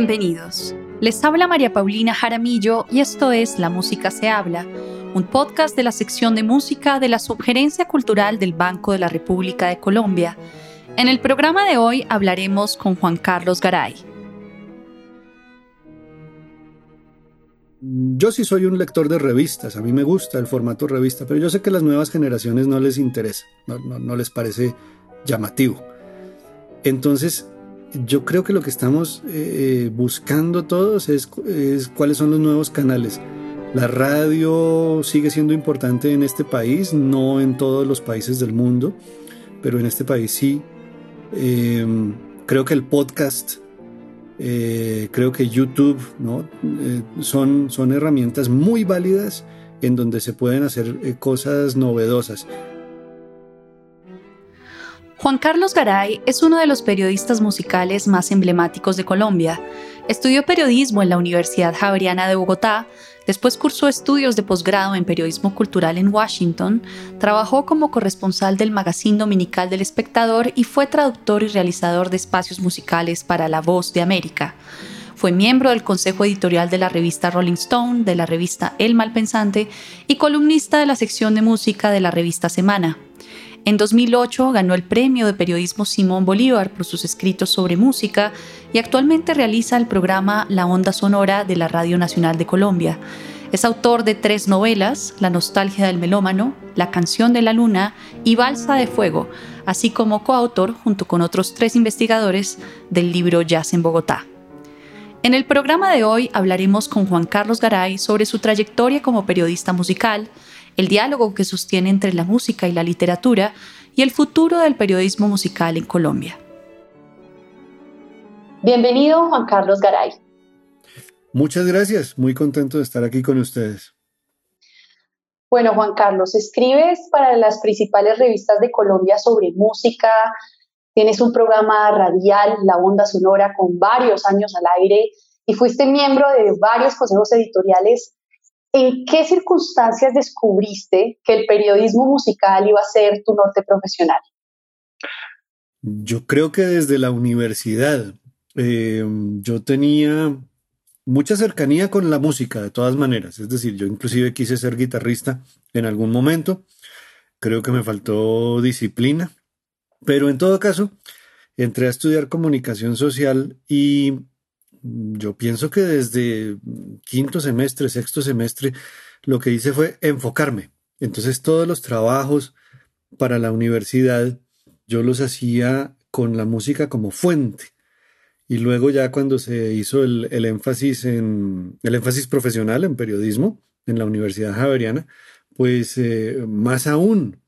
Bienvenidos. Les habla María Paulina Jaramillo y esto es La Música se habla, un podcast de la sección de música de la Subgerencia Cultural del Banco de la República de Colombia. En el programa de hoy hablaremos con Juan Carlos Garay. Yo sí soy un lector de revistas, a mí me gusta el formato revista, pero yo sé que a las nuevas generaciones no les interesa, no, les parece llamativo. Entonces, yo creo que lo que estamos eh, buscando todos es, cuáles son los nuevos canales. La radio sigue siendo importante en este país, no en todos los países del mundo, pero en este país sí. Em, creo que el podcast, eh, creo que YouTube, ¿no? Eh, son, son herramientas muy válidas en donde se pueden hacer cosas novedosas. Juan Carlos Garay es uno de los periodistas musicales más emblemáticos de Colombia. Estudió periodismo en la Universidad Javeriana de Bogotá, después cursó estudios de posgrado en periodismo cultural en Washington, trabajó como corresponsal del magazine dominical del espectador y fue traductor y realizador de espacios musicales para La Voz de América. Fue miembro del consejo editorial de la revista Rolling Stone, de la revista El Malpensante y columnista de la sección de música de la revista Semana. En 2008 ganó el premio de periodismo Simón Bolívar por sus escritos sobre música y actualmente realiza el programa La Onda Sonora de la Radio Nacional de Colombia. Es autor de tres novelas, La nostalgia del melómano, La canción de la luna y Balsa de Fuego, así como coautor, junto con otros tres investigadores, del libro Jazz en Bogotá. En el programa de hoy hablaremos con Juan Carlos Garay sobre su trayectoria como periodista musical, el diálogo que sostiene entre la música y la literatura y el futuro del periodismo musical en Colombia. Bienvenido, Juan Carlos Garay. Muchas gracias, muy contento de estar aquí con ustedes. Bueno, Juan Carlos, escribes para las principales revistas de Colombia sobre música, tienes un programa radial, La Onda Sonora, con varios años al aire y fuiste miembro de varios consejos editoriales ¿En qué circunstancias descubriste que el periodismo musical iba a ser tu norte profesional? Yo creo que desde la universidad eh, yo tenía mucha cercanía con la música de todas maneras. Es decir, yo inclusive quise ser guitarrista en algún momento. Creo que me faltó disciplina. Pero en todo caso, entré a estudiar comunicación social y yo pienso que desde quinto semestre, sexto semestre, lo que hice fue enfocarme. Entonces todos los trabajos para la universidad yo los hacía con la música como fuente. Y luego ya cuando se hizo el, énfasis en el énfasis profesional en periodismo en la Universidad Javeriana, pues eh, más aún.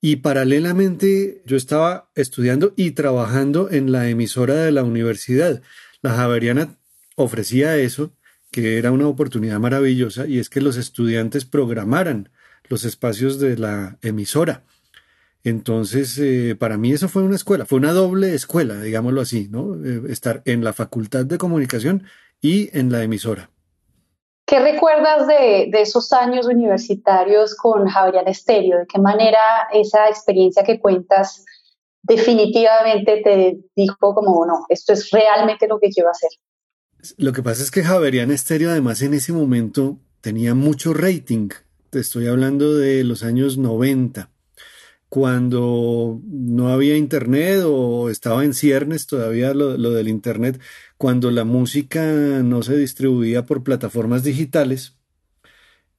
Y paralelamente yo estaba estudiando y trabajando en la emisora de la universidad. La Javeriana ofrecía eso, que era una oportunidad maravillosa, y es que los estudiantes programaran los espacios de la emisora. Entonces, eh, para mí eso fue una escuela, fue una doble escuela, digámoslo así, ¿no? Eh, estar en la facultad de comunicación y en la emisora. ¿Qué recuerdas de, de, esos años universitarios con Javeriana Estéreo? ¿De qué manera esa experiencia que cuentas definitivamente te dijo como, no, esto es realmente lo que quiero hacer. Lo que pasa es que Javerian Estéreo además en ese momento tenía mucho rating. Te estoy hablando de los años 90, cuando no había internet o estaba en ciernes todavía lo, lo del internet, cuando la música no se distribuía por plataformas digitales.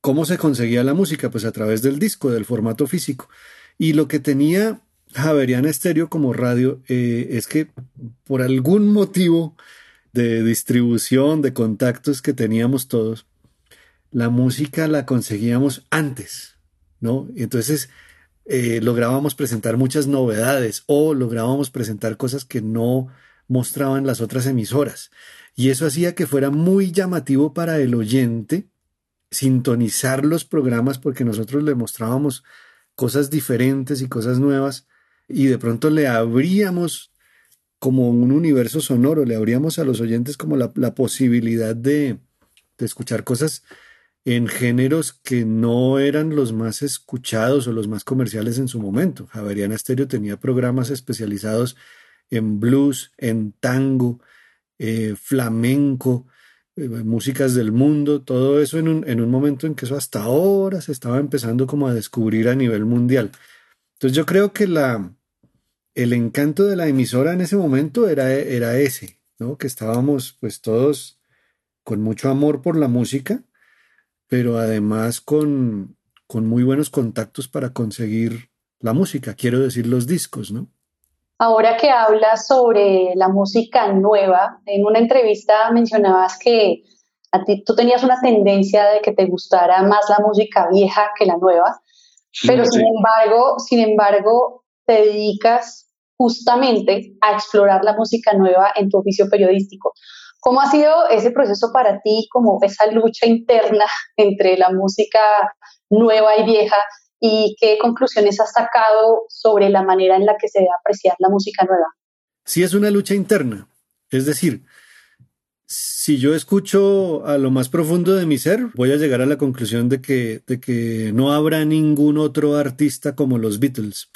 ¿Cómo se conseguía la música? Pues a través del disco, del formato físico. Y lo que tenía Javeriana Estéreo como radio eh, es que por algún motivo de distribución, de contactos que teníamos todos, la música la conseguíamos antes, ¿no? Entonces eh, lográbamos presentar muchas novedades o lográbamos presentar cosas que no mostraban las otras emisoras. Y eso hacía que fuera muy llamativo para el oyente sintonizar los programas porque nosotros le mostrábamos cosas diferentes y cosas nuevas y de pronto le abríamos como un universo sonoro, le abríamos a los oyentes como la, posibilidad de, escuchar cosas en géneros que no eran los más escuchados o los más comerciales en su momento. Javeriana Stereo tenía programas especializados en blues, en tango, eh, flamenco, eh, músicas del mundo, todo eso en un, en un momento en que eso hasta ahora se estaba empezando como a descubrir a nivel mundial. Entonces yo creo que la, el encanto de la emisora en ese momento era, era ese, ¿no? Que estábamos pues todos con mucho amor por la música, pero además con, con muy buenos contactos para conseguir la música, quiero decir los discos, ¿no? Ahora que hablas sobre la música nueva, en una entrevista mencionabas que a ti tú tenías una tendencia de que te gustara más la música vieja que la nueva, pero sin embargo, sin embargo, te dedicas justamente a explorar la música nueva en tu oficio periodístico. ¿Cómo ha sido ese proceso para ti, como esa lucha interna entre la música nueva y vieja y qué conclusiones has sacado sobre la manera en la que se debe apreciar la música nueva. Sí, es una lucha interna. Es decir, si yo escucho a lo más profundo de mi ser, voy a llegar a la conclusión de que, de que no habrá ningún otro artista como los Beatles.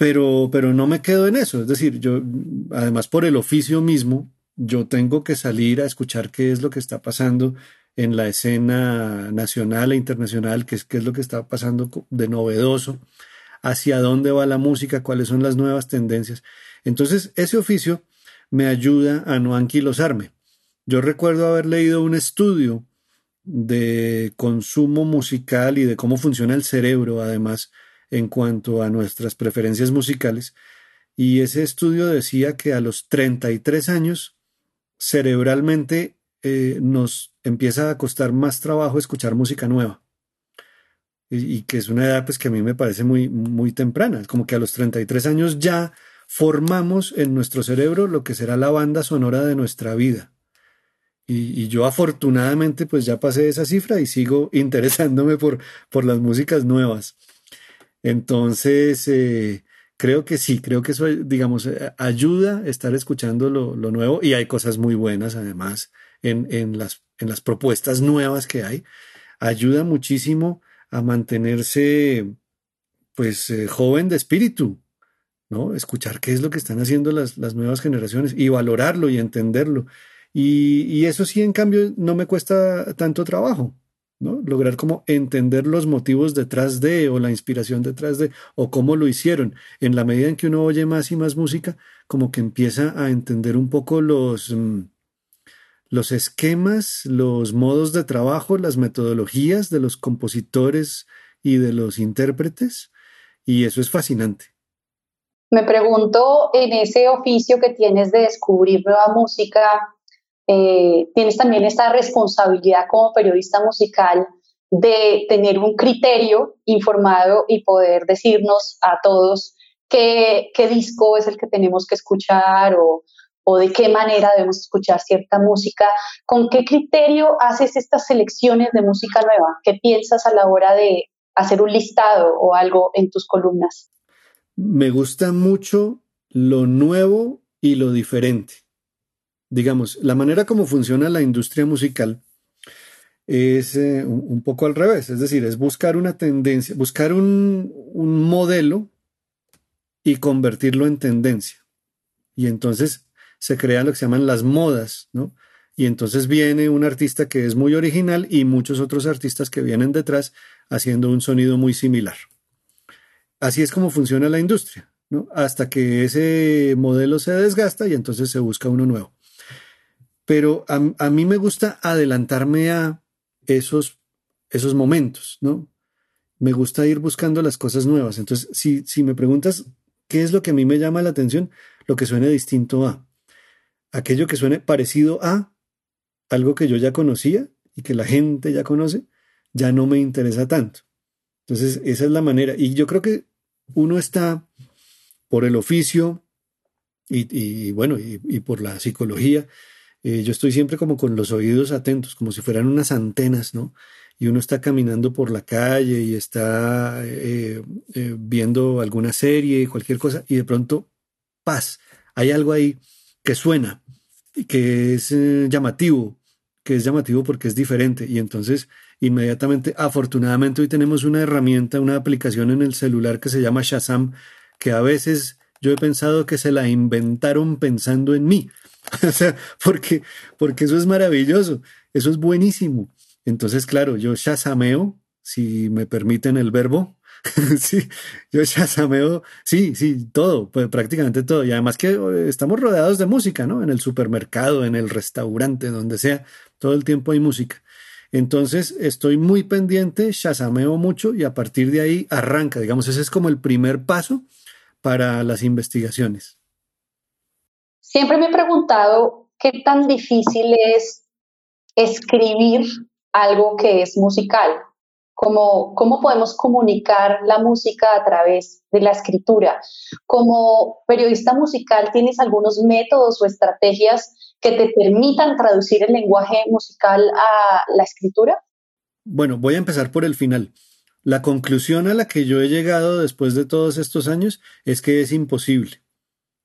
Pero, pero no me quedo en eso. Es decir, yo, además por el oficio mismo, yo tengo que salir a escuchar qué es lo que está pasando en la escena nacional e internacional, qué es, qué es lo que está pasando de novedoso, hacia dónde va la música, cuáles son las nuevas tendencias. Entonces, ese oficio me ayuda a no anquilosarme. Yo recuerdo haber leído un estudio de consumo musical y de cómo funciona el cerebro, además, en cuanto a nuestras preferencias musicales, y ese estudio decía que a los 33 años, cerebralmente eh, nos empieza a costar más trabajo escuchar música nueva. Y, que es una edad pues, que a mí me parece muy, muy temprana. Como que a los 33 años ya formamos en nuestro cerebro lo que será la banda sonora de nuestra vida. Y, yo afortunadamente pues ya pasé esa cifra y sigo interesándome por, por las músicas nuevas. Entonces, eh, creo que sí, creo que eso, digamos, eh, ayuda a estar escuchando lo, lo, nuevo y hay cosas muy buenas además en, las, en las propuestas nuevas que hay, ayuda muchísimo a mantenerse pues eh, joven de espíritu, ¿no? Escuchar qué es lo que están haciendo las, nuevas generaciones y valorarlo y entenderlo. Y, y, eso sí, en cambio, no me cuesta tanto trabajo, ¿no? Lograr como entender los motivos detrás de, o la inspiración detrás de, o cómo lo hicieron. En la medida en que uno oye más y más música, como que empieza a entender un poco los, mm, los esquemas, los modos de trabajo, las metodologías de los compositores y de los intérpretes, y eso es fascinante. Me pregunto, en ese oficio que tienes de descubrir nueva música, eh, tienes también esta responsabilidad como periodista musical de tener un criterio informado y poder decirnos a todos qué, disco es el que tenemos que escuchar o, o de qué manera debemos escuchar cierta música, con qué criterio haces estas selecciones de música nueva, qué piensas a la hora de hacer un listado o algo en tus columnas. Me gusta mucho lo nuevo y lo diferente. Digamos, la manera como funciona la industria musical es eh, un poco al revés, es decir, es buscar una tendencia, buscar un, un modelo y convertirlo en tendencia. Y entonces se crean lo que se llaman las modas, ¿no? Y entonces viene un artista que es muy original y muchos otros artistas que vienen detrás haciendo un sonido muy similar. Así es como funciona la industria, ¿no? Hasta que ese modelo se desgasta y entonces se busca uno nuevo. Pero a, a mí me gusta adelantarme a esos, esos momentos, ¿no? Me gusta ir buscando las cosas nuevas. Entonces, si, si me preguntas qué es lo que a mí me llama la atención, lo que suene distinto a aquello que suene parecido a algo que yo ya conocía y que la gente ya conoce, ya no me interesa tanto. Entonces, esa es la manera. Y yo creo que uno está por el oficio y, bueno, y, por la psicología. Eh, yo estoy siempre como con los oídos atentos, como si fueran unas antenas, ¿no? Y uno está caminando por la calle y está eh, eh, viendo alguna serie, y cualquier cosa, y de pronto, paz, hay algo ahí que suena, que es eh, llamativo, que es llamativo porque es diferente. Y entonces, inmediatamente, afortunadamente hoy tenemos una herramienta, una aplicación en el celular que se llama Shazam, que a veces yo he pensado que se la inventaron pensando en mí, o sea, porque, porque eso es maravilloso, eso es buenísimo. Entonces, claro, yo shazameo, si me permiten el verbo, sí, yo shazameo, sí, sí, todo, pues, prácticamente todo. Y además que eh, estamos rodeados de música, ¿no? En el supermercado, en el restaurante, donde sea, todo el tiempo hay música. Entonces estoy muy pendiente, shazameo mucho y a partir de ahí arranca, digamos, ese es como el primer paso para las investigaciones. Siempre me he preguntado qué tan difícil es escribir algo que es musical. Cómo, podemos comunicar la música a través de la escritura. Como periodista musical, ¿tienes algunos métodos o estrategias que te permitan traducir el lenguaje musical a la escritura? Bueno, voy a empezar por el final. La conclusión a la que yo he llegado después de todos estos años es que es imposible.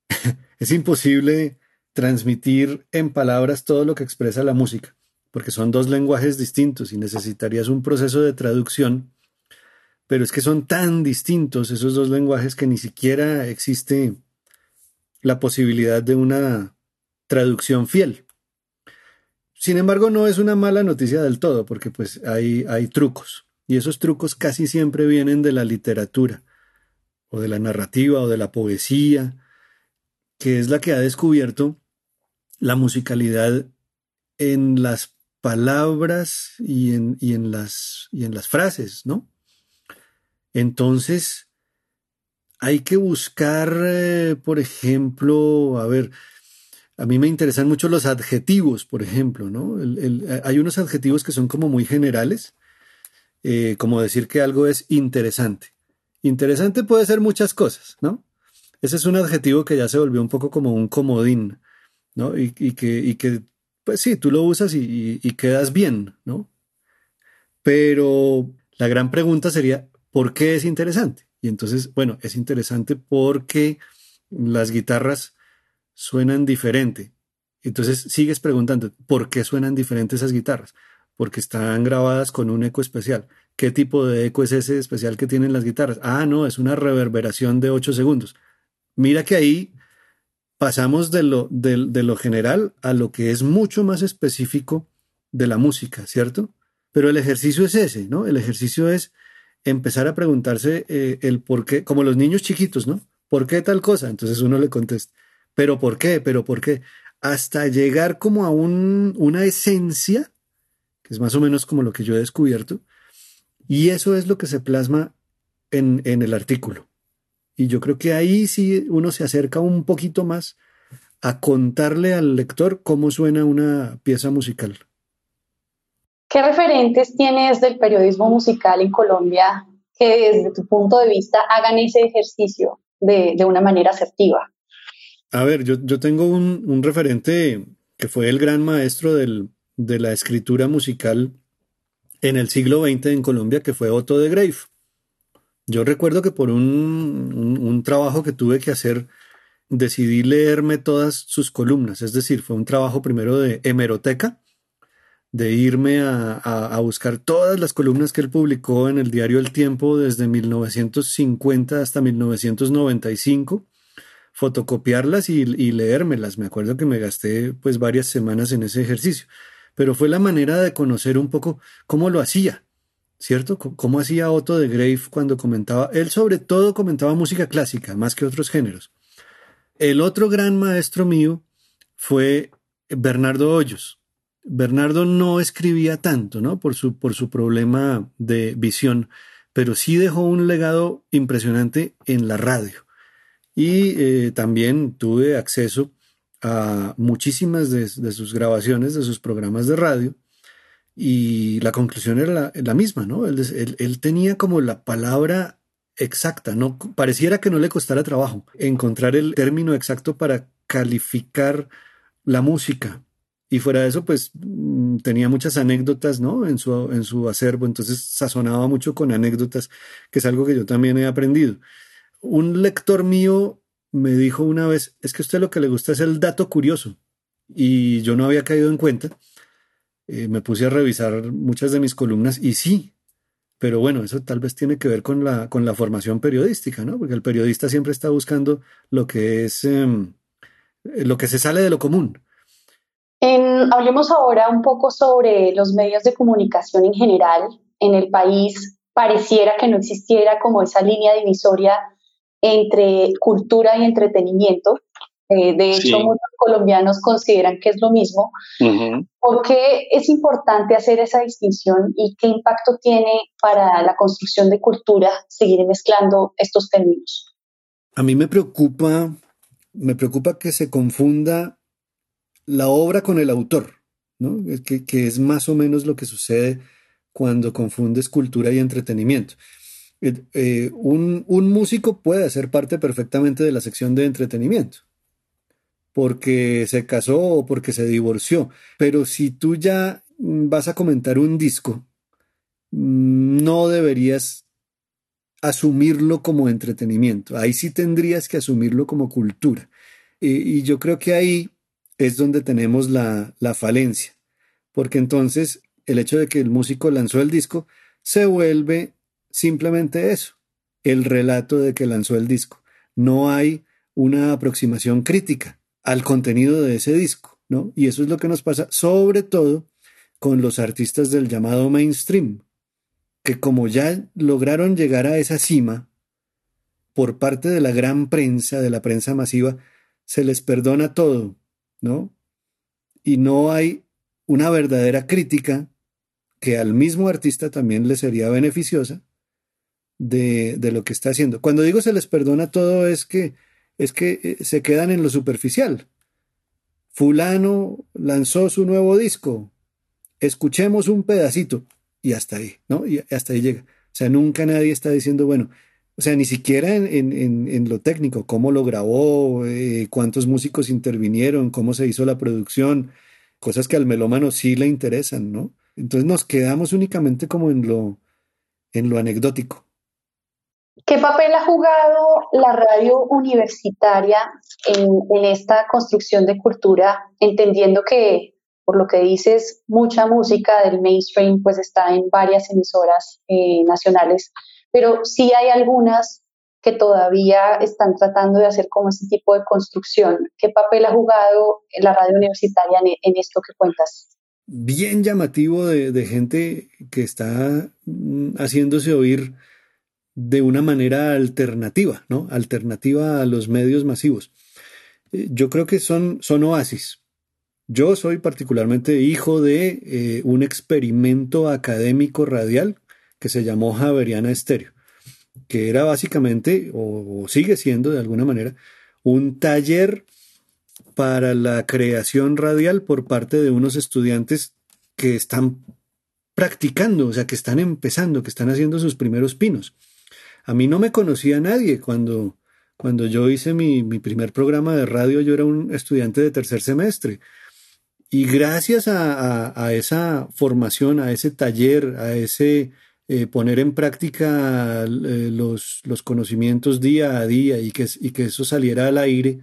es imposible transmitir en palabras todo lo que expresa la música, porque son dos lenguajes distintos y necesitarías un proceso de traducción, pero es que son tan distintos esos dos lenguajes que ni siquiera existe la posibilidad de una traducción fiel. Sin embargo, no es una mala noticia del todo, porque pues hay, hay trucos, y esos trucos casi siempre vienen de la literatura, o de la narrativa, o de la poesía, que es la que ha descubierto la musicalidad en las palabras y en, y en, las, y en las frases, ¿no? Entonces, hay que buscar, eh, por ejemplo, a ver, a mí me interesan mucho los adjetivos, por ejemplo, ¿no? Eh, hay unos adjetivos que son como muy generales, eh, como decir que algo es interesante. Interesante puede ser muchas cosas, ¿no? Ese es un adjetivo que ya se volvió un poco como un comodín, ¿no? Y, que, que, pues sí, tú lo usas y, y quedas bien, ¿no? Pero la gran pregunta sería, ¿por qué es interesante? Y entonces, bueno, es interesante porque las guitarras suenan diferente. Entonces sigues preguntando, ¿por qué suenan diferentes esas guitarras? Porque están grabadas con un eco especial. ¿Qué tipo de eco es ese especial que tienen las guitarras? Ah, no, es una reverberación de 8 segundos. Mira que ahí pasamos de lo, de, lo general a lo que es mucho más específico de la música, ¿cierto? Pero el ejercicio es ese, ¿no? El ejercicio es empezar a preguntarse eh, el por qué, como los niños chiquitos, ¿no? ¿Por qué tal cosa? Entonces uno le contesta, pero ¿por qué? ¿Pero por qué? Hasta llegar como a una esencia, que es más o menos como lo que yo he descubierto, y eso es lo que se plasma en, en el artículo. Y yo creo que ahí sí uno se acerca un poquito más a contarle al lector cómo suena una pieza musical. ¿Qué referentes tienes del periodismo musical en Colombia que desde tu punto de vista hagan ese ejercicio de, de una manera asertiva? A ver, yo, tengo un, referente que fue el gran maestro de la escritura musical en el siglo XX en Colombia, que fue Otto de Grave. Yo recuerdo que por un, trabajo que tuve que hacer, decidí leerme todas sus columnas, es decir, fue un trabajo primero de hemeroteca, de irme a, a, buscar todas las columnas que él publicó en el diario El Tiempo desde 1950 hasta 1995 fotocopiarlas y, leérmelas. Me acuerdo que me gasté pues varias semanas en ese ejercicio, pero fue la manera de conocer un poco cómo lo hacía, ¿cierto? cómo hacía Otto de Grave cuando comentaba, él sobre todo comentaba música clásica, más que otros géneros. El otro gran maestro mío fue Bernardo Hoyos. Bernardo no escribía tanto, ¿no? Por su, por su problema de visión, pero sí dejó un legado impresionante en la radio y eh, también tuve acceso a muchísimas de, sus grabaciones, de sus programas de radio, y la conclusión era la, misma, ¿no? Él, tenía como la palabra exacta, no pareciera que no le costara trabajo encontrar el término exacto para calificar la música. Y fuera de eso, pues mm, tenía muchas anécdotas, ¿no? En su, en su acervo, entonces sazonaba mucho con anécdotas, que es algo que yo también he aprendido un lector mío me dijo una vez, es que a usted lo que le gusta es el dato curioso. Y yo no había caído en cuenta. Eh, me puse a revisar muchas de mis columnas y sí, pero bueno, eso tal vez tiene que ver con la, con la formación periodística, ¿no? Porque el periodista siempre está buscando lo que es, em, lo que se sale de lo común. hablemos ahora un poco sobre los medios de comunicación en general. En el país pareciera que no existiera como esa línea divisoria entre cultura y entretenimiento. Eh, de hecho, muchos colombianos consideran que es lo mismo. ¿Por qué es importante hacer esa distinción y qué impacto tiene para la construcción de cultura seguir mezclando estos términos? A mí me preocupa, me preocupa que se confunda la obra con el autor, ¿no? que, que es más o menos lo que sucede cuando confundes cultura y entretenimiento. Eh, eh, un, un, músico puede hacer parte perfectamente de la sección de entretenimiento, porque se casó o porque se divorció, pero si tú ya vas a comentar un disco, no deberías asumirlo como entretenimiento, ahí sí tendrías que asumirlo como cultura. y yo creo que ahí es donde tenemos la, la falencia, porque entonces el hecho de que el músico lanzó el disco se vuelve simplemente eso, el relato de que lanzó el disco. No hay una aproximación crítica al contenido de ese disco, ¿no? Y eso es lo que nos pasa sobre todo con los artistas del llamado mainstream, que como ya lograron llegar a esa cima por parte de la gran prensa, de la prensa masiva, se les perdona todo, ¿no? Y no hay una verdadera crítica que al mismo artista también le sería beneficiosa de, lo que está haciendo. Cuando digo se les perdona todo es que es que eh, se quedan en lo superficial. Fulano lanzó su nuevo disco. Escuchemos un pedacito y hasta ahí, ¿no? Y hasta ahí llega. O sea, nunca nadie está diciendo, bueno, o sea, ni siquiera en, lo técnico, cómo lo grabó, eh, cuántos músicos intervinieron, cómo se hizo la producción, cosas que al melómano sí le interesan, ¿no? Entonces nos quedamos únicamente como en lo, en lo anecdótico. ¿Qué papel ha jugado la radio universitaria en, esta construcción de cultura, entendiendo que, por lo que dices, mucha música del mainstream pues está en varias emisoras eh, nacionales, pero sí hay algunas que todavía están tratando de hacer como ese tipo de construcción. ¿Qué papel ha jugado la radio universitaria en esto que cuentas? bien llamativo de, gente que está mm, haciéndose oír de una manera alternativa, ¿no? Alternativa a los medios masivos. Eh, yo creo que son, son oasis. Yo soy particularmente hijo de eh, un experimento académico radial que se llamó Javeriana Estéreo, que era básicamente, o sigue siendo de alguna manera, un taller para la creación radial por parte de unos estudiantes que están practicando, o sea, que están empezando, que están haciendo sus primeros pinos. A mí no me conocía nadie cuando, cuando yo hice mi, primer programa de radio, yo era un estudiante de tercer semestre. Y gracias a, esa formación, a ese taller, a ese eh, poner en práctica eh, los, los, conocimientos día a día y que, y que eso saliera al aire,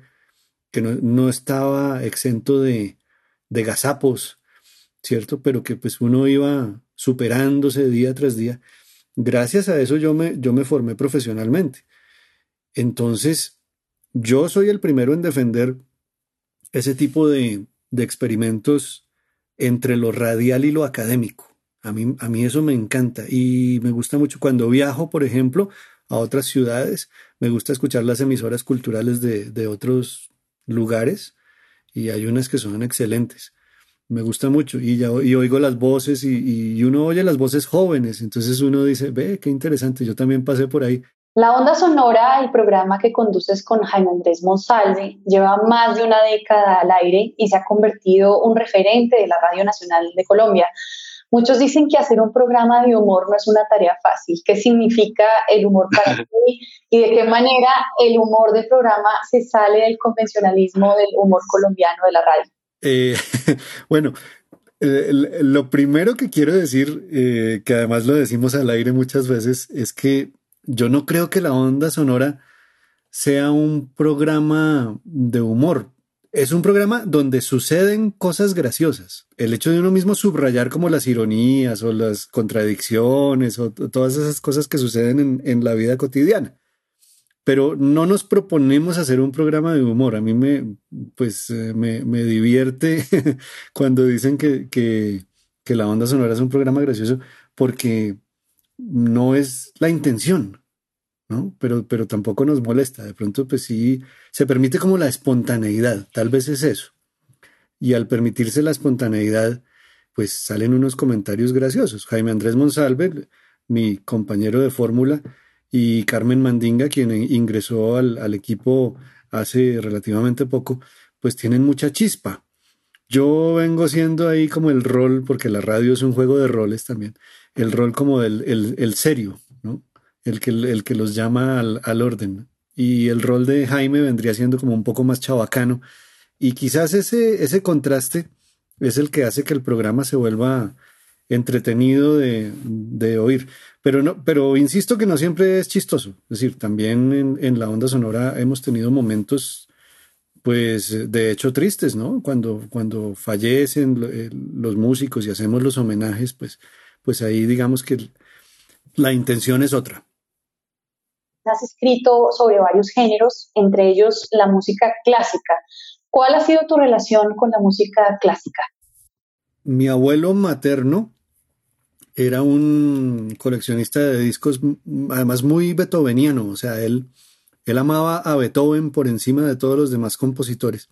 que no, estaba exento de, de gazapos, ¿cierto? Pero que pues uno iba superándose día tras día. Gracias a eso yo me, yo me formé profesionalmente. Entonces, yo soy el primero en defender ese tipo de, de experimentos entre lo radial y lo académico. A mí, a mí eso me encanta y me gusta mucho cuando viajo, por ejemplo, a otras ciudades, me gusta escuchar las emisoras culturales de, de otros lugares y hay unas que son excelentes. Me gusta mucho y, ya, y oigo las voces y, y, uno oye las voces jóvenes, entonces uno dice, ve, qué interesante, yo también pasé por ahí. La Onda Sonora, el programa que conduces con Jaime Andrés Monsalve, lleva más de una década al aire y se ha convertido un referente de la Radio Nacional de Colombia. Muchos dicen que hacer un programa de humor no es una tarea fácil. ¿Qué significa el humor para ti? ¿Y de qué manera el humor del programa se sale del convencionalismo del humor colombiano de la radio? Eh, bueno, lo primero que quiero decir, eh, que además lo decimos al aire muchas veces, es que yo no creo que la onda sonora sea un programa de humor es un programa donde suceden cosas graciosas. El hecho de uno mismo subrayar como las ironías o las contradicciones o todas esas cosas que suceden en, la vida cotidiana. Pero no nos proponemos hacer un programa de humor. A mí me, pues, eh, me, me, divierte cuando dicen que, que, que, la onda sonora es un programa gracioso, porque no es la intención, ¿no? Pero, pero tampoco nos molesta. De pronto, pues sí, se permite como la espontaneidad, tal vez es eso. Y al permitirse la espontaneidad, pues salen unos comentarios graciosos. Jaime Andrés Monsalve, mi compañero de fórmula, y Carmen Mandinga, quien ingresó al, equipo hace relativamente poco, pues tienen mucha chispa. Yo vengo siendo ahí como el rol, porque la radio es un juego de roles también, el rol como el, el, serio, ¿no? El que, el que los llama al, al, orden. Y el rol de Jaime vendría siendo como un poco más chabacano. Y quizás ese, ese contraste es el que hace que el programa se vuelva entretenido de, de oír. Pero, no, pero insisto que no siempre es chistoso. Es decir, también en, en, la onda sonora hemos tenido momentos, pues, de hecho tristes, ¿no? Cuando, cuando fallecen eh, los músicos y hacemos los homenajes, pues, pues ahí digamos que la intención es otra. Has escrito sobre varios géneros, entre ellos la música clásica. ¿Cuál ha sido tu relación con la música clásica? Mi abuelo materno era un coleccionista de discos, además muy beethoveniano, o sea, él, él amaba a Beethoven por encima de todos los demás compositores.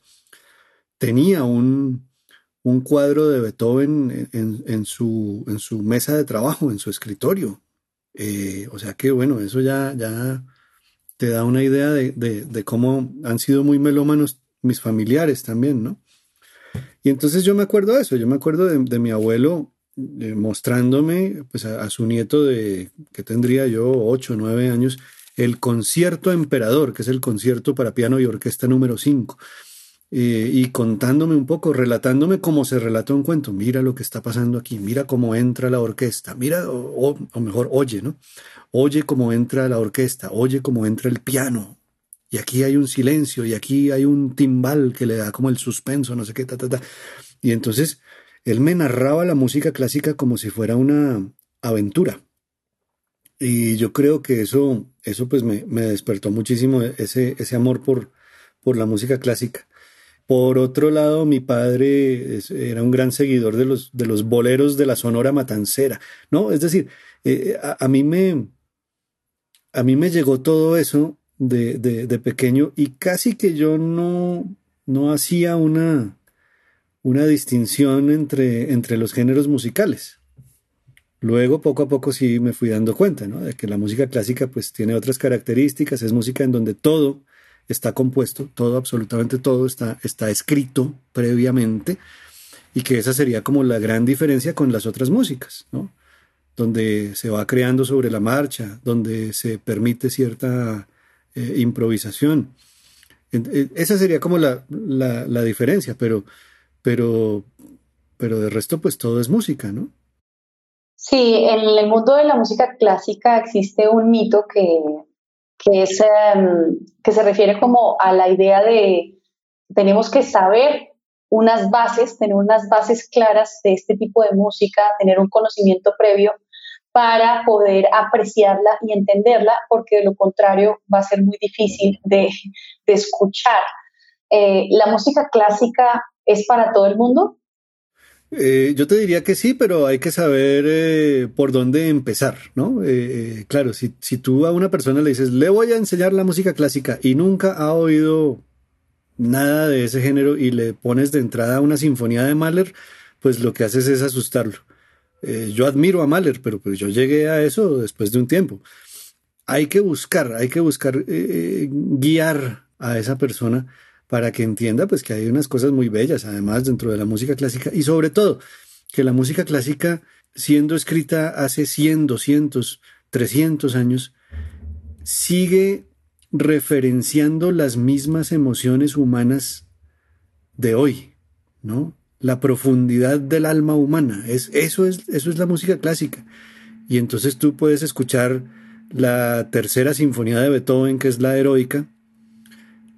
Tenía un, un cuadro de Beethoven en, su, en su mesa de trabajo, en su escritorio. Eh, o sea que bueno, eso ya, ya te da una idea de, de, cómo han sido muy melómanos mis familiares también, ¿no? Y entonces yo me acuerdo de eso, yo me acuerdo de, mi abuelo eh, mostrándome pues a, su nieto de que tendría yo ocho o nueve años el concierto emperador, que es el concierto para piano y orquesta número 5. Eh, y contándome un poco, relatándome cómo se relata un cuento. Mira lo que está pasando aquí, mira cómo entra la orquesta, mira, o, o, mejor, oye, ¿no? Oye cómo entra la orquesta, oye cómo entra el piano, y aquí hay un silencio, y aquí hay un timbal que le da como el suspenso, no sé qué, ta, ta, ta. Y entonces él me narraba la música clásica como si fuera una aventura. Y yo creo que eso, eso pues me, me despertó muchísimo ese, ese amor por, por la música clásica. Por otro lado, mi padre era un gran seguidor de los, de los boleros de la Sonora Matancera, ¿no? Es decir, eh, a, mí me, a mí me llegó todo eso de, de, pequeño y casi que yo no, no hacía una, una distinción entre, entre los géneros musicales. Luego, poco a poco sí me fui dando cuenta, ¿no? De que la música clásica pues tiene otras características, es música en donde todo está compuesto, todo, absolutamente todo está, está escrito previamente y que esa sería como la gran diferencia con las otras músicas, ¿no? Donde se va creando sobre la marcha, donde se permite cierta eh, improvisación. Eh, esa sería como la, la, diferencia, pero, pero, pero de resto, pues todo es música, ¿no? Sí, en el mundo de la música clásica existe un mito que, que, es, em, que se refiere como a la idea de tenemos que saber unas bases, tener unas bases claras de este tipo de música, tener un conocimiento previo para poder apreciarla y entenderla, porque de lo contrario va a ser muy difícil de, escuchar. Eh, ¿La música clásica es para todo el mundo? Eh, yo te diría que sí, pero hay que saber eh, por dónde empezar, ¿no? claro, si, si tú a una persona le dices, le voy a enseñar la música clásica y nunca ha oído nada de ese género y le pones de entrada una sinfonía de Mahler, pues lo que haces es asustarlo. Eh, yo admiro a Mahler, pero pues yo llegué a eso después de un tiempo. Hay que buscar, hay que buscar eh, eh, guiar a esa persona para que entienda pues que hay unas cosas muy bellas además dentro de la música clásica y sobre todo que la música clásica siendo escrita hace 100, 200, 300 años sigue referenciando las mismas emociones humanas de hoy, ¿no? la profundidad del alma humana. Es, eso, es, eso es la música clásica. Y entonces tú puedes escuchar la tercera sinfonía de Beethoven, que es la heroica,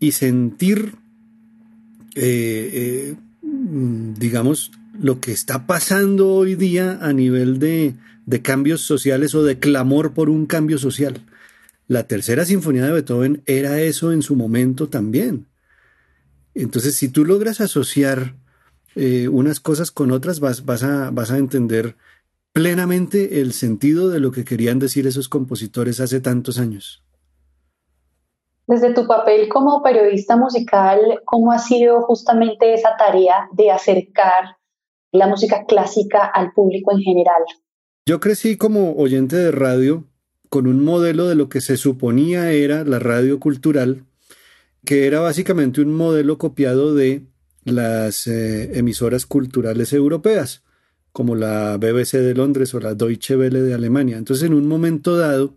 y sentir, eh, eh, digamos, lo que está pasando hoy día a nivel de, de cambios sociales o de clamor por un cambio social. La tercera sinfonía de Beethoven era eso en su momento también. Entonces, si tú logras asociar eh, unas cosas con otras, vas, vas, a, vas a entender plenamente el sentido de lo que querían decir esos compositores hace tantos años. Desde tu papel como periodista musical, ¿cómo ha sido justamente esa tarea de acercar la música clásica al público en general? Yo crecí como oyente de radio con un modelo de lo que se suponía era la radio cultural, que era básicamente un modelo copiado de las eh, emisoras culturales europeas, como la BBC de Londres o la Deutsche Welle de Alemania. Entonces, en un momento dado,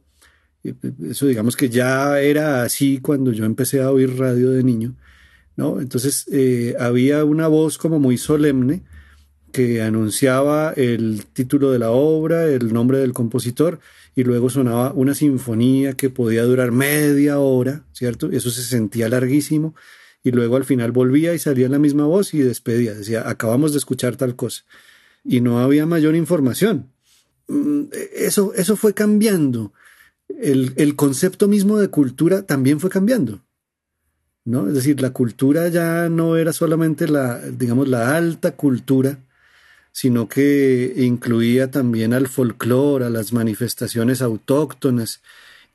eso digamos que ya era así cuando yo empecé a oír radio de niño, ¿no? Entonces, eh, había una voz como muy solemne que anunciaba el título de la obra, el nombre del compositor, y luego sonaba una sinfonía que podía durar media hora, ¿cierto? Eso se sentía larguísimo y luego al final volvía y salía la misma voz y despedía, decía, acabamos de escuchar tal cosa. Y no había mayor información. Mm, eso, eso fue cambiando. El, el concepto mismo de cultura también fue cambiando. ¿no? Es decir, la cultura ya no era solamente la, digamos, la alta cultura, sino que incluía también al folclore, a las manifestaciones autóctonas.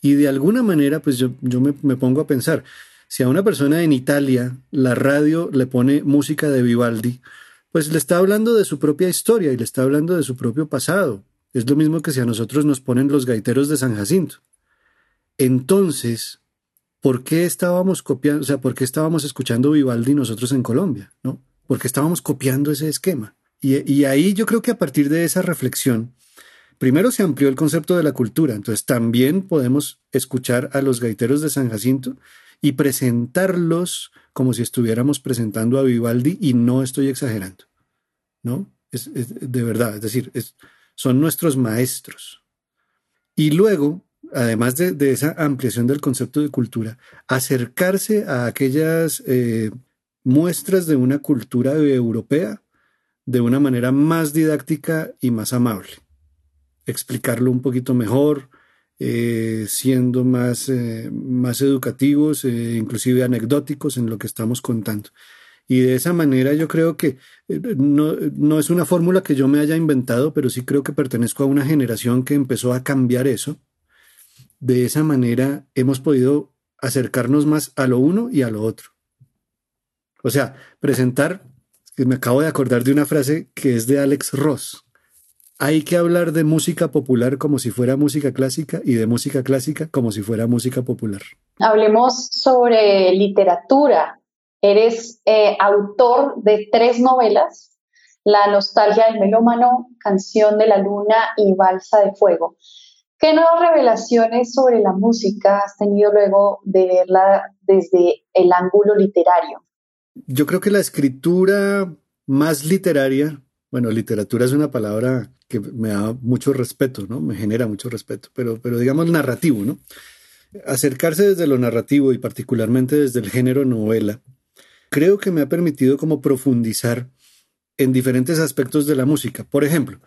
Y de alguna manera, pues yo, yo me, me, pongo a pensar, si a una persona en Italia la radio le pone música de Vivaldi, pues le está hablando de su propia historia y le está hablando de su propio pasado. Es lo mismo que si a nosotros nos ponen los gaiteros de San Jacinto. Entonces, ¿por qué estábamos copiando, o sea, por qué estábamos escuchando Vivaldi nosotros en Colombia? ¿No? Porque estábamos copiando ese esquema. Y, ahí yo creo que a partir de esa reflexión, primero se amplió el concepto de la cultura. Entonces también podemos escuchar a los gaiteros de San Jacinto y presentarlos como si estuviéramos presentando a Vivaldi y no estoy exagerando, ¿no? Es, de verdad, es decir, son nuestros maestros. Y luego, además de, esa ampliación del concepto de cultura, acercarse a aquellas eh, muestras de una cultura europea de una manera más didáctica y más amable. Explicarlo un poquito mejor, eh, siendo más, eh, más educativos, eh, inclusive anecdóticos en lo que estamos contando. Y de esa manera yo creo que no, no es una fórmula que yo me haya inventado, pero sí creo que pertenezco a una generación que empezó a cambiar eso. De esa manera hemos podido acercarnos más a lo uno y a lo otro. O sea, presentar, me acabo de acordar de una frase que es de Alex Ross, hay que hablar de música popular como si fuera música clásica y de música clásica como si fuera música popular. Hablemos sobre literatura. Eres eh, autor de tres novelas, La nostalgia del melómano, Canción de la luna y Balsa de fuego. ¿Qué nuevas revelaciones sobre la música has tenido luego de verla desde el ángulo literario? Yo creo que la escritura más literaria, bueno, literatura es una palabra que me da mucho respeto, ¿no? Me genera mucho respeto, pero, pero digamos narrativo, ¿no? Acercarse desde lo narrativo y particularmente desde el género novela, creo que me ha permitido como profundizar en diferentes aspectos de la música. Por ejemplo,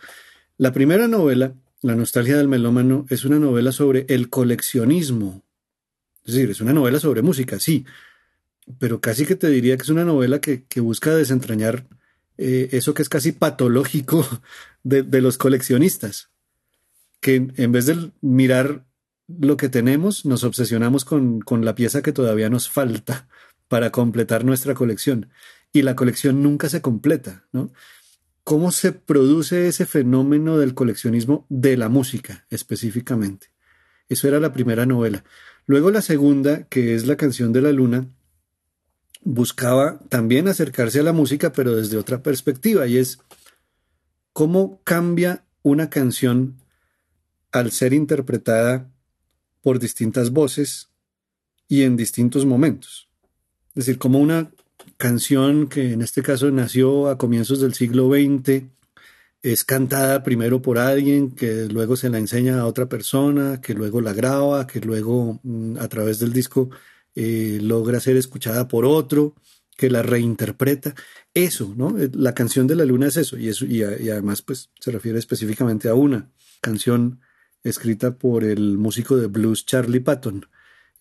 la primera novela, La nostalgia del melómano, es una novela sobre el coleccionismo. Es decir, es una novela sobre música, sí, pero casi que te diría que es una novela que, que busca desentrañar eh, eso que es casi patológico de, los coleccionistas, que en vez de mirar lo que tenemos, nos obsesionamos con, con la pieza que todavía nos falta para completar nuestra colección. Y la colección nunca se completa, ¿no? ¿Cómo se produce ese fenómeno del coleccionismo de la música específicamente? Eso era la primera novela. Luego la segunda, que es la canción de la luna, buscaba también acercarse a la música, pero desde otra perspectiva, y es cómo cambia una canción al ser interpretada por distintas voces y en distintos momentos. Es decir, como una canción que en este caso nació a comienzos del siglo XX, es cantada primero por alguien, que luego se la enseña a otra persona, que luego la graba, que luego mm, a través del disco eh, logra ser escuchada por otro, que la reinterpreta. Eso, ¿no? Eh, la canción de la luna es eso, y, eso, y, además pues se refiere específicamente a una canción escrita por el músico de blues Charlie Patton.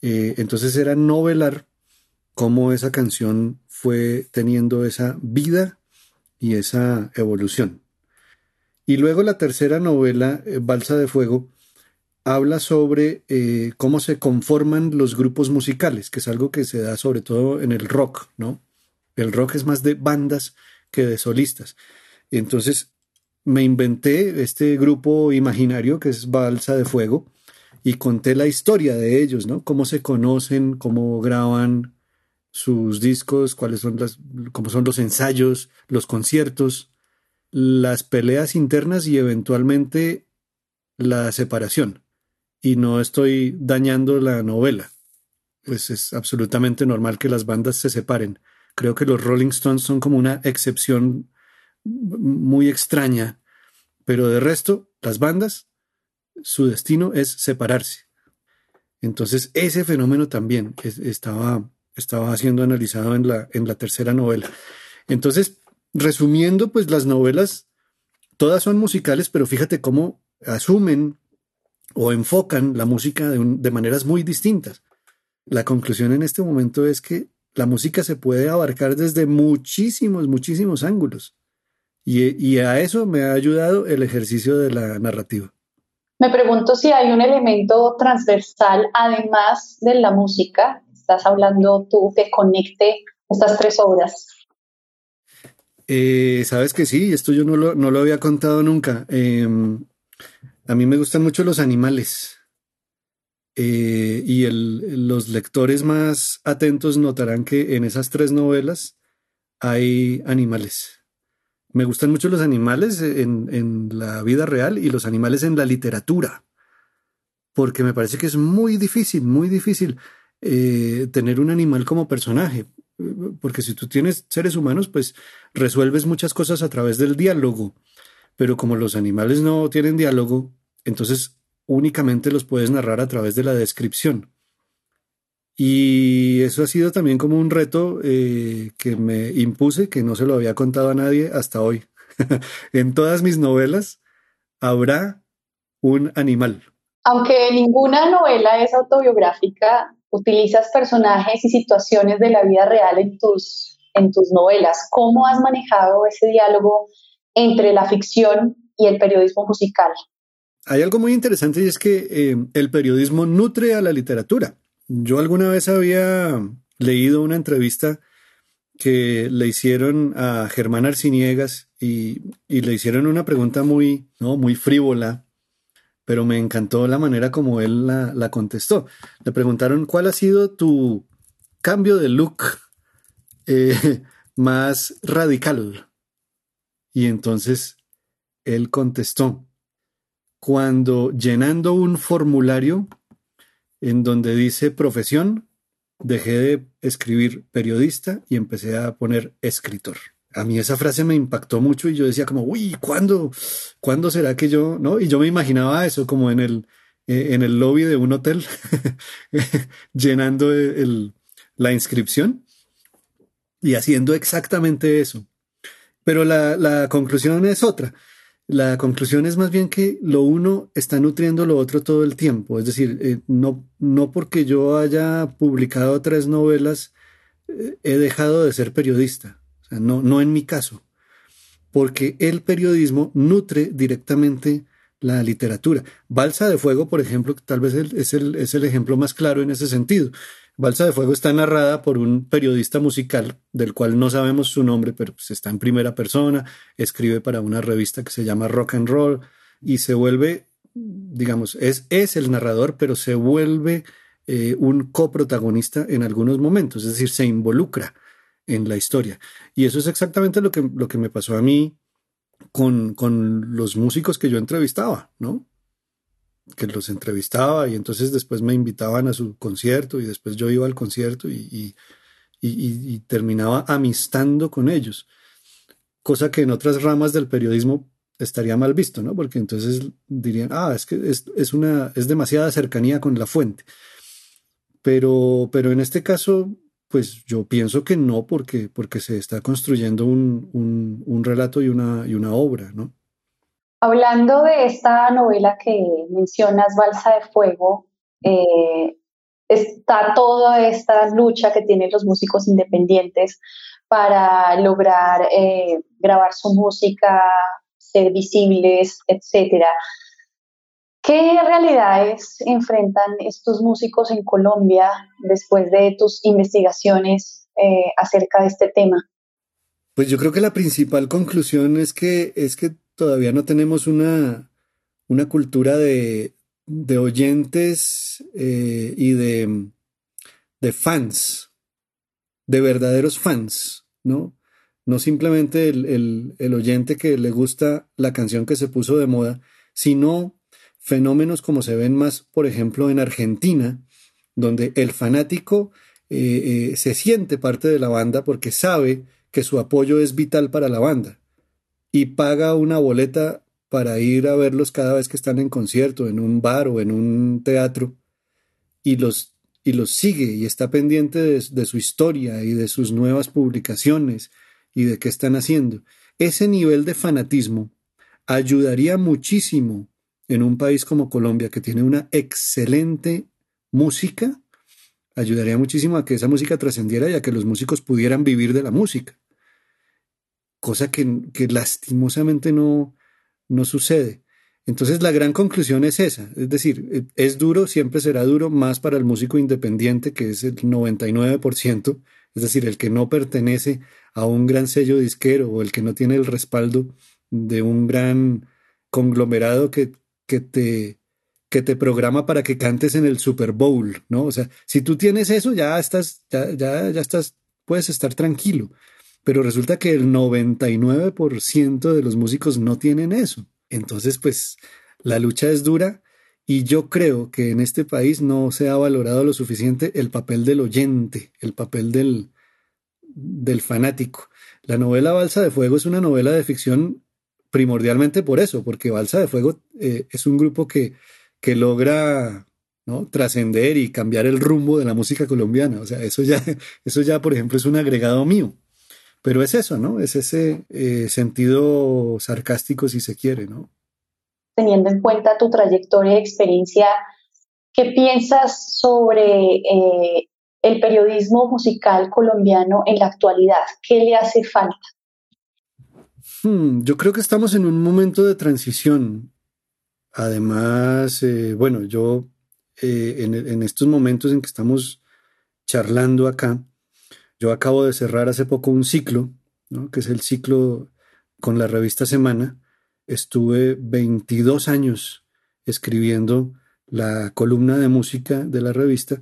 Eh, entonces era novelar cómo esa canción fue teniendo esa vida y esa evolución. Y luego la tercera novela, eh, Balsa de Fuego, habla sobre eh, cómo se conforman los grupos musicales, que es algo que se da sobre todo en el rock, ¿no? El rock es más de bandas que de solistas. Entonces me inventé este grupo imaginario que es Balsa de Fuego y conté la historia de ellos, ¿no? Cómo se conocen, cómo graban sus discos, cuáles son las, cómo son los ensayos, los conciertos, las peleas internas y eventualmente la separación. Y no estoy dañando la novela. Pues es absolutamente normal que las bandas se separen. Creo que los Rolling Stones son como una excepción muy extraña, pero de resto, las bandas, su destino es separarse. Entonces, ese fenómeno también estaba, estaba siendo analizado en la, en la tercera novela. Entonces, resumiendo, pues las novelas, todas son musicales, pero fíjate cómo asumen o enfocan la música de, de maneras muy distintas. La conclusión en este momento es que la música se puede abarcar desde muchísimos, muchísimos ángulos. Y, a eso me ha ayudado el ejercicio de la narrativa. Me pregunto si hay un elemento transversal, además de la música, estás hablando tú, que conecte estas tres obras. Eh, Sabes que sí, esto yo no lo, había contado nunca. Em, a mí me gustan mucho los animales. Eh, y los lectores más atentos notarán que en esas tres novelas hay animales. Me gustan mucho los animales en, la vida real y los animales en la literatura, porque me parece que es muy difícil, muy difícil eh, tener un animal como personaje, porque si tú tienes seres humanos, pues resuelves muchas cosas a través del diálogo, pero como los animales no tienen diálogo, entonces únicamente los puedes narrar a través de la descripción. Y eso ha sido también como un reto eh, que me impuse, que no se lo había contado a nadie hasta hoy. en todas mis novelas habrá un animal. Aunque ninguna novela es autobiográfica, utilizas personajes y situaciones de la vida real en tus, en tus novelas. ¿Cómo has manejado ese diálogo entre la ficción y el periodismo musical? Hay algo muy interesante y es que eh, el periodismo nutre a la literatura. Yo alguna vez había leído una entrevista que le hicieron a Germán Arciniegas y, le hicieron una pregunta muy, ¿no? muy frívola, pero me encantó la manera como él la, contestó. Le preguntaron cuál ha sido tu cambio de look eh, más radical. Y entonces él contestó, cuando llenando un formulario en donde dice profesión, dejé de escribir periodista y empecé a poner escritor. A mí esa frase me impactó mucho y yo decía como, uy, ¿cuándo? ¿Cuándo será que yo? ¿No? Y yo me imaginaba eso como en el, eh, en el lobby de un hotel, llenando el, la inscripción y haciendo exactamente eso. Pero la, la conclusión es otra. La conclusión es más bien que lo uno está nutriendo lo otro todo el tiempo. Es decir, eh, no, no porque yo haya publicado tres novelas eh, he dejado de ser periodista. No, no en mi caso. Porque el periodismo nutre directamente la literatura. Balsa de Fuego, por ejemplo, tal vez es el, es el ejemplo más claro en ese sentido. Balsa de Fuego está narrada por un periodista musical del cual no sabemos su nombre, pero pues está en primera persona, escribe para una revista que se llama Rock and Roll y se vuelve, digamos, es, es el narrador, pero se vuelve eh, un coprotagonista en algunos momentos, es decir, se involucra en la historia. Y eso es exactamente lo que, lo que me pasó a mí con, con los músicos que yo entrevistaba, ¿no? que los entrevistaba y entonces después me invitaban a su concierto y después yo iba al concierto y, y, terminaba amistando con ellos, cosa que en otras ramas del periodismo estaría mal visto, ¿no? Porque entonces dirían, ah, es que es, una, es demasiada cercanía con la fuente. Pero, pero en este caso, pues yo pienso que no, porque, porque se está construyendo un, un, relato y una, y una obra, ¿no? Hablando de esta novela que mencionas, Balsa de Fuego, eh, está toda esta lucha que tienen los músicos independientes para lograr eh, grabar su música, ser visibles, etcétera. ¿Qué realidades enfrentan estos músicos en Colombia después de tus investigaciones eh, acerca de este tema? Pues yo creo que la principal conclusión es que, es que todavía no tenemos una, una cultura de, de oyentes eh, y de, de fans, de verdaderos fans, ¿no? No simplemente el, el oyente que le gusta la canción que se puso de moda, sino fenómenos como se ven más, por ejemplo, en Argentina, donde el fanático eh, eh, se siente parte de la banda porque sabe que su apoyo es vital para la banda y paga una boleta para ir a verlos cada vez que están en concierto, en un bar o en un teatro, y los, y los sigue y está pendiente de, de su historia y de sus nuevas publicaciones y de qué están haciendo. Ese nivel de fanatismo ayudaría muchísimo en un país como Colombia, que tiene una excelente música, ayudaría muchísimo a que esa música trascendiera y a que los músicos pudieran vivir de la música. Cosa que, lastimosamente no, no sucede. Entonces la gran conclusión es esa, es decir, es duro, siempre será duro, más para el músico independiente, que es el 99%, es decir, el que no pertenece a un gran sello disquero o el que no tiene el respaldo de un gran conglomerado que, que te, que te programa para que cantes en el Super Bowl, ¿no? O sea, si tú tienes eso, ya estás, ya, ya, ya estás, puedes estar tranquilo. Pero resulta que el 99% de los músicos no tienen eso. Entonces, pues, la lucha es dura y yo creo que en este país no se ha valorado lo suficiente el papel del oyente, el papel del, del fanático. La novela Balsa de Fuego es una novela de ficción primordialmente por eso, porque Balsa de Fuego eh, es un grupo que, que logra ¿no? trascender y cambiar el rumbo de la música colombiana. O sea, eso ya, eso ya, por ejemplo, es un agregado mío. Pero es eso, ¿no? Es ese eh, sentido sarcástico, si se quiere, ¿no? Teniendo en cuenta tu trayectoria y experiencia, ¿qué piensas sobre eh, el periodismo musical colombiano en la actualidad? ¿Qué le hace falta? Hmm, yo creo que estamos en un momento de transición. Además, eh, bueno, yo eh, en, estos momentos en que estamos charlando acá, yo acabo de cerrar hace poco un ciclo, que es el ciclo con la revista Semana. Estuve 22 años escribiendo la columna de música de la revista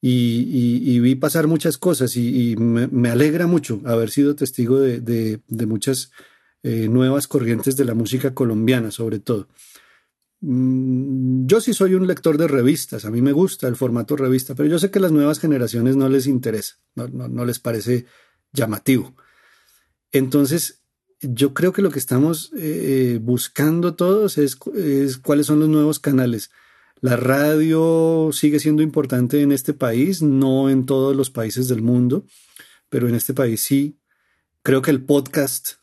y, vi pasar muchas cosas y, me, alegra mucho haber sido testigo de, de muchas eh, nuevas corrientes de la música colombiana, sobre todo. Mm, yo sí soy un lector de revistas, a mí me gusta el formato revista, pero yo sé que a las nuevas generaciones no les interesa, no, les parece llamativo. Entonces, yo creo que lo que estamos eh, buscando todos es, cuáles son los nuevos canales. La radio sigue siendo importante en este país, no en todos los países del mundo, pero en este país sí. Creo que el podcast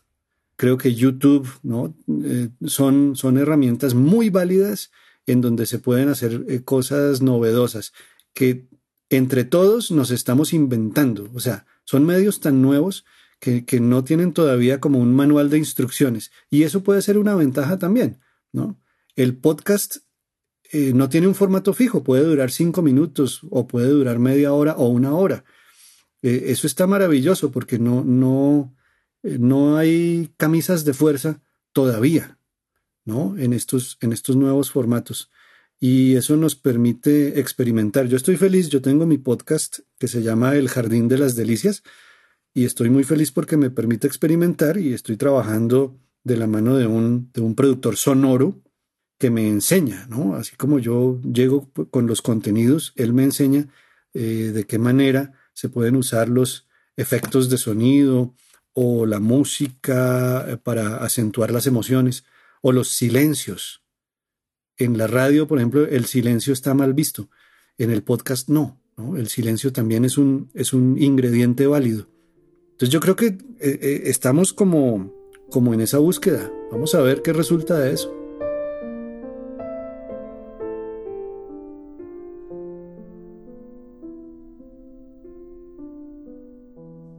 creo que YouTube ¿no? Eh, son, son herramientas muy válidas en donde se pueden hacer eh, cosas novedosas que entre todos nos estamos inventando. O sea, son medios tan nuevos que, no tienen todavía como un manual de instrucciones. Y eso puede ser una ventaja también, ¿no? El podcast eh, no tiene un formato fijo, puede durar cinco minutos o puede durar media hora o una hora. eso está maravilloso porque no, no, no hay camisas de fuerza todavía, ¿no? En estos, en estos nuevos formatos. Y eso nos permite experimentar. Yo estoy feliz, yo tengo mi podcast que se llama El Jardín de las Delicias y estoy muy feliz porque me permite experimentar y estoy trabajando de la mano de un, de un productor sonoro que me enseña, ¿no? Así como yo llego con los contenidos, él me enseña eh, de qué manera se pueden usar los efectos de sonido, o la música eh, para acentuar las emociones, o los silencios. En la radio, por ejemplo, el silencio está mal visto. En el podcast no. El silencio también es un, es un ingrediente válido. Entonces yo creo que eh, eh, estamos como, como en esa búsqueda. Vamos a ver qué resulta de eso.